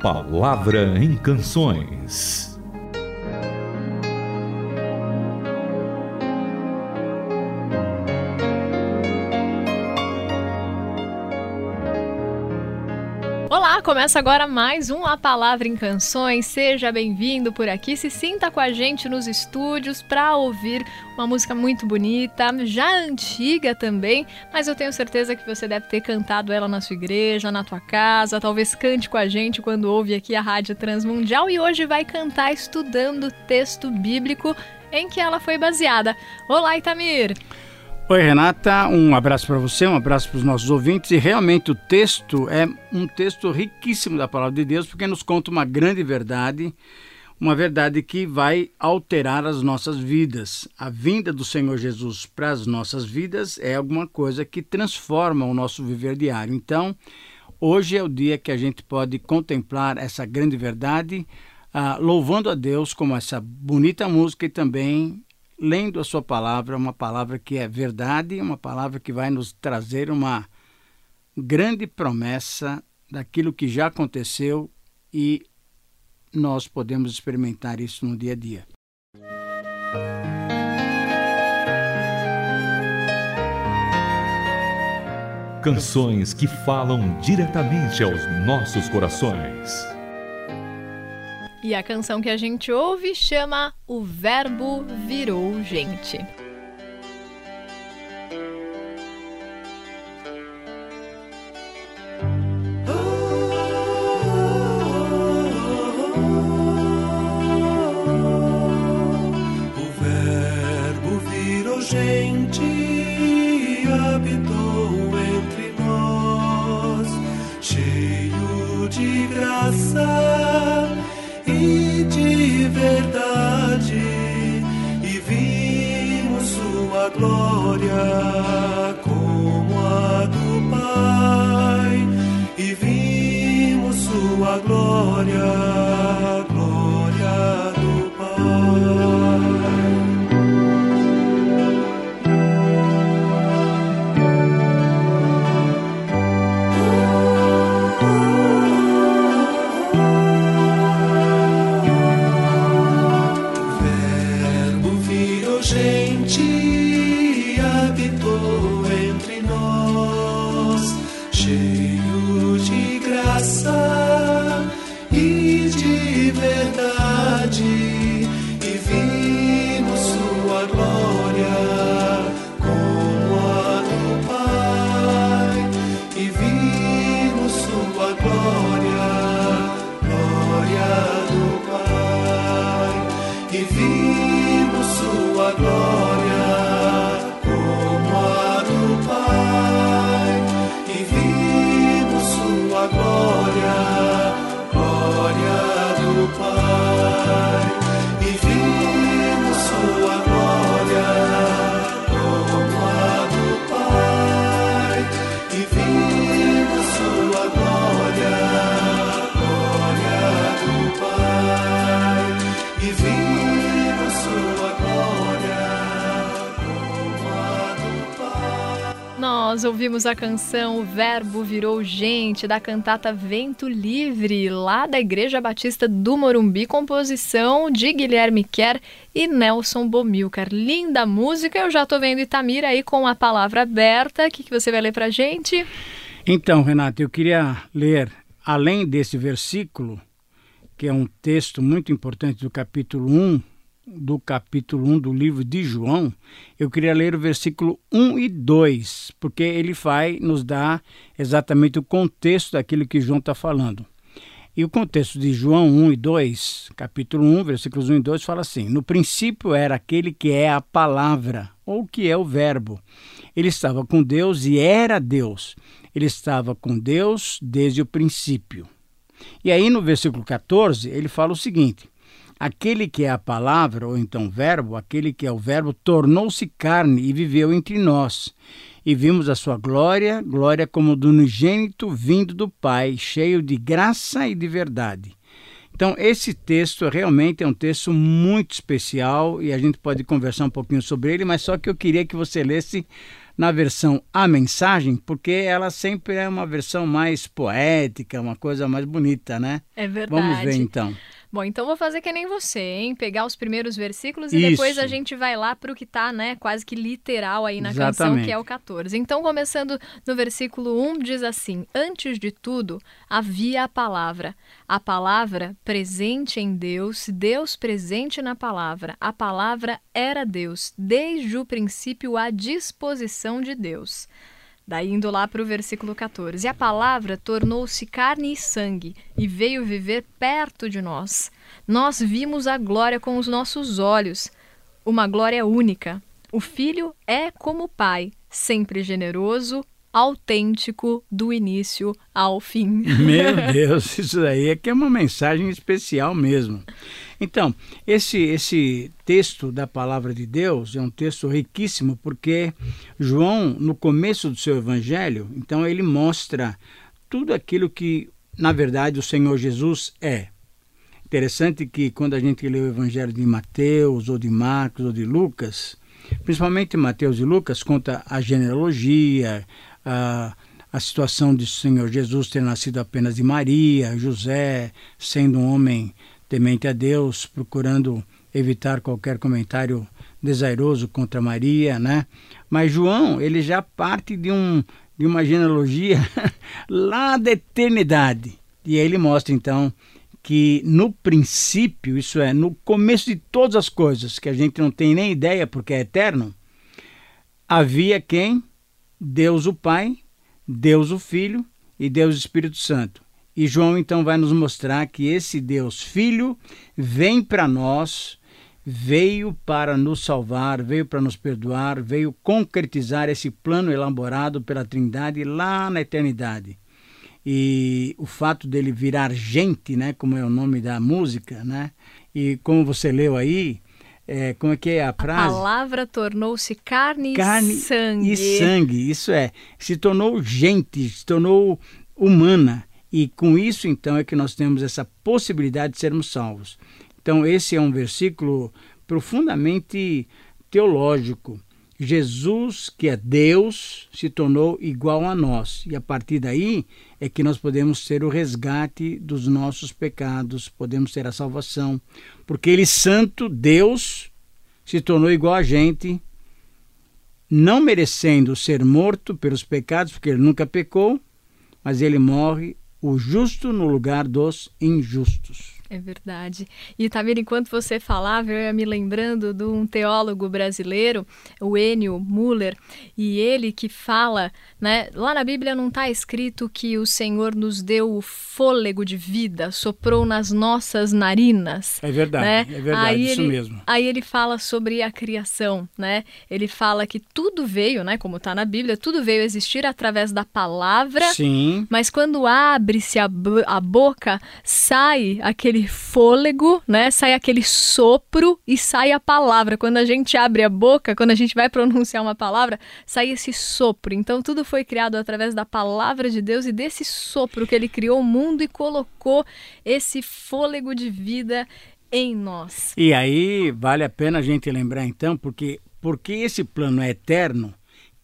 Palavra em Canções. Começa agora mais um A Palavra em Canções. Seja bem-vindo por aqui, se sinta com a gente nos estúdios para ouvir uma música muito bonita, já antiga também, mas eu tenho certeza que você deve ter cantado ela na sua igreja, na tua casa, talvez cante com a gente quando ouve aqui a Rádio Transmundial e hoje vai cantar estudando texto bíblico em que ela foi baseada. Olá, Itamir! Oi, Renata, um abraço para você, um abraço para os nossos ouvintes. E realmente o texto é um texto riquíssimo da palavra de Deus, porque nos conta uma grande verdade, uma verdade que vai alterar as nossas vidas. A vinda do Senhor Jesus para as nossas vidas é alguma coisa que transforma o nosso viver diário. Então, hoje é o dia que a gente pode contemplar essa grande verdade, uh, louvando a Deus com essa bonita música e também lendo a sua palavra, uma palavra que é verdade, uma palavra que vai nos trazer uma grande promessa daquilo que já aconteceu e nós podemos experimentar isso no dia a dia. Canções que falam diretamente aos nossos corações. E a canção que a gente ouve chama O Verbo Virou Gente. Sua glória, glória do Pai. Nós ouvimos a canção O Verbo Virou Gente, da cantata Vento Livre, lá da Igreja Batista do Morumbi, composição de Guilherme Kerr e Nelson Bomilcar. Linda música, eu já tô vendo Itamira aí com a palavra aberta. O que, que você vai ler pra gente? Então, Renato, eu queria ler, além desse versículo, que é um texto muito importante do capítulo 1, do capítulo 1 do livro de João, eu queria ler o versículo 1 e 2, porque ele vai nos dar exatamente o contexto daquilo que João está falando. E o contexto de João 1 e 2, capítulo 1, versículos 1 e 2, fala assim: No princípio era aquele que é a palavra, ou que é o Verbo. Ele estava com Deus e era Deus. Ele estava com Deus desde o princípio. E aí no versículo 14, ele fala o seguinte: Aquele que é a palavra, ou então verbo, aquele que é o verbo, tornou-se carne e viveu entre nós. E vimos a sua glória, glória como do unigênito vindo do Pai, cheio de graça e de verdade. Então, esse texto realmente é um texto muito especial e a gente pode conversar um pouquinho sobre ele, mas só que eu queria que você lesse na versão A Mensagem, porque ela sempre é uma versão mais poética, uma coisa mais bonita, né? É verdade. Vamos ver então. Bom, então vou fazer que nem você, hein? Pegar os primeiros versículos e depois Isso. a gente vai lá para o que tá, né, quase que literal aí na Exatamente. canção, que é o 14. Então, começando no versículo 1, diz assim: Antes de tudo, havia a palavra. A palavra presente em Deus, Deus presente na palavra. A palavra era Deus, desde o princípio à disposição de Deus. Daí indo lá para o versículo 14. E a palavra tornou-se carne e sangue e veio viver perto de nós. Nós vimos a glória com os nossos olhos, uma glória única. O filho é como o pai, sempre generoso, autêntico, do início ao fim. Meu Deus, isso daí é que é uma mensagem especial mesmo. Então, esse, esse texto da palavra de Deus é um texto riquíssimo, porque João, no começo do seu evangelho, então ele mostra tudo aquilo que, na verdade, o Senhor Jesus é. Interessante que quando a gente lê o evangelho de Mateus, ou de Marcos, ou de Lucas, principalmente Mateus e Lucas, conta a genealogia, a, a situação de Senhor Jesus ter nascido apenas de Maria, José, sendo um homem temente a Deus, procurando evitar qualquer comentário desairoso contra Maria, né? Mas João, ele já parte de, um, de uma genealogia lá da eternidade. E aí ele mostra então que no princípio, isso é, no começo de todas as coisas, que a gente não tem nem ideia porque é eterno, havia quem? Deus o Pai, Deus o Filho e Deus o Espírito Santo. E João então vai nos mostrar que esse Deus Filho vem para nós, veio para nos salvar, veio para nos perdoar, veio concretizar esse plano elaborado pela Trindade lá na eternidade. E o fato dele virar gente, né, como é o nome da música, né? E como você leu aí, é, como é que é a A frase? palavra tornou-se carne, carne e sangue. e sangue. Isso é, se tornou gente, se tornou humana. E com isso, então, é que nós temos essa possibilidade de sermos salvos. Então, esse é um versículo profundamente teológico. Jesus, que é Deus, se tornou igual a nós. E a partir daí é que nós podemos ter o resgate dos nossos pecados, podemos ter a salvação. Porque Ele, Santo, Deus, se tornou igual a gente, não merecendo ser morto pelos pecados, porque Ele nunca pecou, mas Ele morre o justo no lugar dos injustos. É verdade. E Tamir, enquanto você falava, eu ia me lembrando de um teólogo brasileiro, o Enio Muller, e ele que fala, né? Lá na Bíblia não está escrito que o Senhor nos deu o fôlego de vida, soprou nas nossas narinas. É verdade, né? é verdade, aí isso ele, mesmo. Aí ele fala sobre a criação, né? Ele fala que tudo veio, né? Como está na Bíblia, tudo veio existir através da palavra. Sim. Mas quando abre-se a, a boca, sai aquele fôlego, né? Sai aquele sopro e sai a palavra. Quando a gente abre a boca, quando a gente vai pronunciar uma palavra, sai esse sopro. Então tudo foi criado através da palavra de Deus e desse sopro que ele criou o mundo e colocou esse fôlego de vida em nós. E aí vale a pena a gente lembrar então, porque porque esse plano é eterno,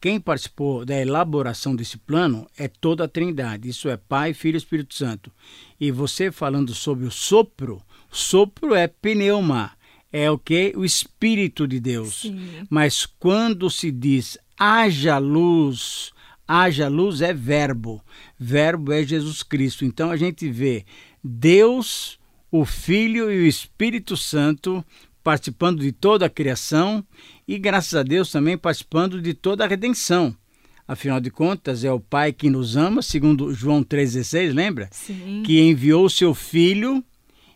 quem participou da elaboração desse plano é toda a Trindade. Isso é Pai, Filho e Espírito Santo. E você falando sobre o sopro, sopro é pneuma, é o que? O Espírito de Deus. Sim. Mas quando se diz haja luz, haja luz é verbo. Verbo é Jesus Cristo. Então a gente vê Deus, o Filho e o Espírito Santo participando de toda a criação e, graças a Deus, também participando de toda a redenção. Afinal de contas, é o Pai que nos ama, segundo João 3,16, lembra? Sim. que enviou o seu filho,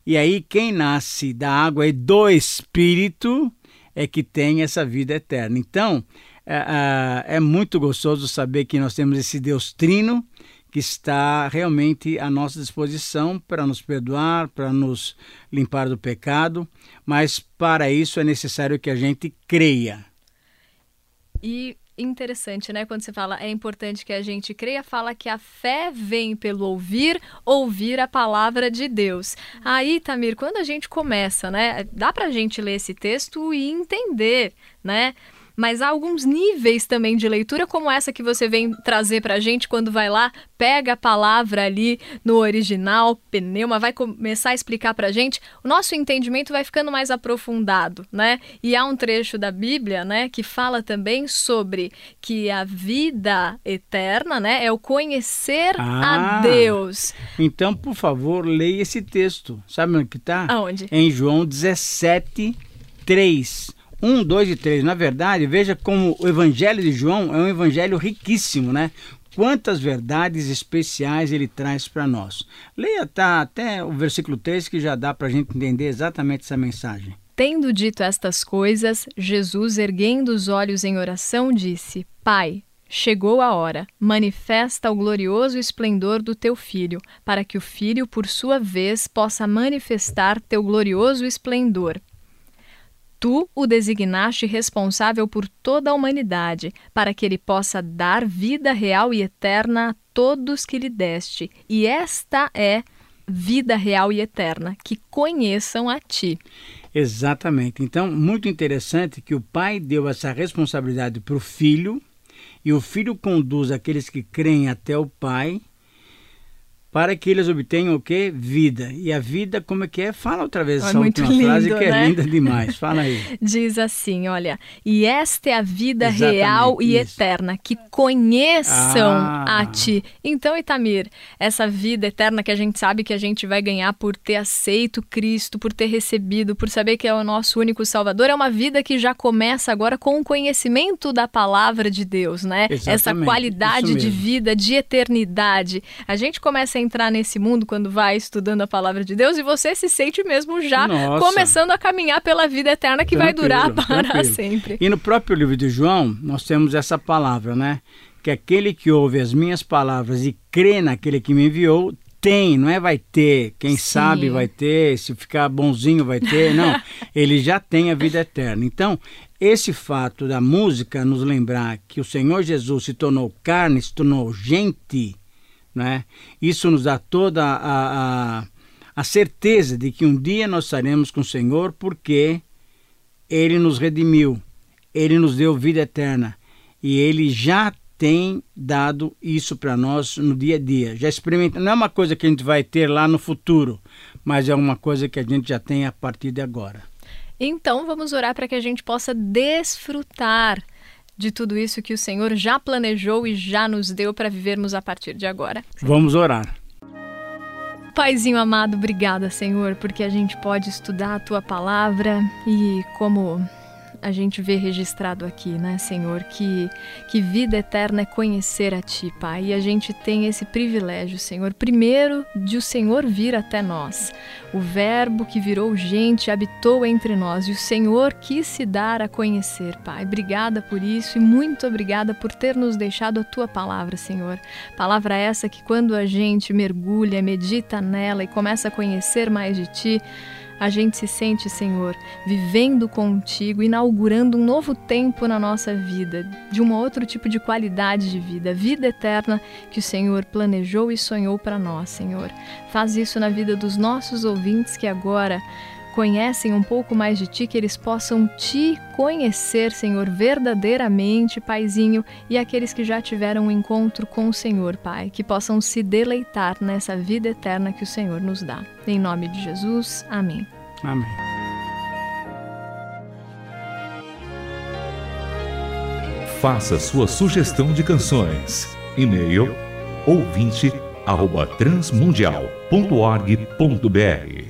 e aí quem nasce da água e do Espírito é que tem essa vida eterna. Então, é, é, é muito gostoso saber que nós temos esse Deus trino que está realmente à nossa disposição para nos perdoar, para nos limpar do pecado, mas para isso é necessário que a gente creia. E interessante, né? Quando você fala é importante que a gente creia, fala que a fé vem pelo ouvir, ouvir a palavra de Deus. Aí, Tamir, quando a gente começa, né? Dá pra gente ler esse texto e entender, né? Mas há alguns níveis também de leitura, como essa que você vem trazer para a gente quando vai lá, pega a palavra ali no original, pneuma, vai começar a explicar para a gente, o nosso entendimento vai ficando mais aprofundado, né? E há um trecho da Bíblia, né, que fala também sobre que a vida eterna, né, é o conhecer ah, a Deus. Então, por favor, leia esse texto. Sabe onde que está? Aonde? Em João 17, 3. 1, 2 e 3. Na verdade, veja como o Evangelho de João é um evangelho riquíssimo, né? Quantas verdades especiais ele traz para nós. Leia tá, até o versículo 3 que já dá para a gente entender exatamente essa mensagem. Tendo dito estas coisas, Jesus, erguendo os olhos em oração, disse: Pai, chegou a hora. Manifesta o glorioso esplendor do teu filho, para que o filho, por sua vez, possa manifestar teu glorioso esplendor. Tu o designaste responsável por toda a humanidade, para que ele possa dar vida real e eterna a todos que lhe deste. E esta é vida real e eterna, que conheçam a ti. Exatamente. Então, muito interessante que o pai deu essa responsabilidade para o filho, e o filho conduz aqueles que creem até o pai, para que eles obtenham o que? Vida. E a vida, como é que é? Fala outra vez é essa última lindo, frase que é né? é linda demais. Fala aí. Diz assim, olha, e esta é a vida Exatamente, real e isso. eterna, que conheçam ah. a ti. Então, Itamir, essa vida eterna que a gente sabe que a gente vai ganhar por ter aceito Cristo, por ter recebido, por saber que é o nosso único Salvador, é uma vida que já começa agora com o conhecimento da palavra de Deus, né? Exatamente, essa qualidade de vida, de eternidade. A gente começa entrar nesse mundo quando vai estudando a palavra de Deus e você se sente mesmo já Nossa. começando a caminhar pela vida eterna que tranquilo, vai durar para tranquilo. sempre. E no próprio livro de João, nós temos essa palavra, né? Que aquele que ouve as minhas palavras e crê naquele que me enviou, tem, não é vai ter, quem Sim. sabe vai ter, se ficar bonzinho vai ter, não. ele já tem a vida eterna. Então, esse fato da música nos lembrar que o Senhor Jesus se tornou carne, se tornou gente, né? Isso nos dá toda a, a, a certeza de que um dia nós estaremos com o Senhor porque Ele nos redimiu, Ele nos deu vida eterna e Ele já tem dado isso para nós no dia a dia. Já experimenta, não é uma coisa que a gente vai ter lá no futuro, mas é uma coisa que a gente já tem a partir de agora. Então vamos orar para que a gente possa desfrutar de tudo isso que o Senhor já planejou e já nos deu para vivermos a partir de agora. Vamos orar. Paizinho amado, obrigada, Senhor, porque a gente pode estudar a tua palavra e como a gente vê registrado aqui, né, Senhor, que, que vida eterna é conhecer a Ti, Pai. E a gente tem esse privilégio, Senhor, primeiro de o Senhor vir até nós. O Verbo que virou gente habitou entre nós e o Senhor quis se dar a conhecer, Pai. Obrigada por isso e muito obrigada por ter nos deixado a Tua palavra, Senhor. Palavra essa que quando a gente mergulha, medita nela e começa a conhecer mais de Ti, a gente se sente, Senhor, vivendo contigo, inaugurando um novo tempo na nossa vida, de um outro tipo de qualidade de vida, vida eterna que o Senhor planejou e sonhou para nós, Senhor. Faz isso na vida dos nossos ouvintes que agora conhecem um pouco mais de ti, que eles possam te conhecer, Senhor, verdadeiramente, Paizinho, e aqueles que já tiveram um encontro com o Senhor, Pai, que possam se deleitar nessa vida eterna que o Senhor nos dá. Em nome de Jesus, amém. Amém. Faça sua sugestão de canções. E-mail ouvinte@transmundial.org.br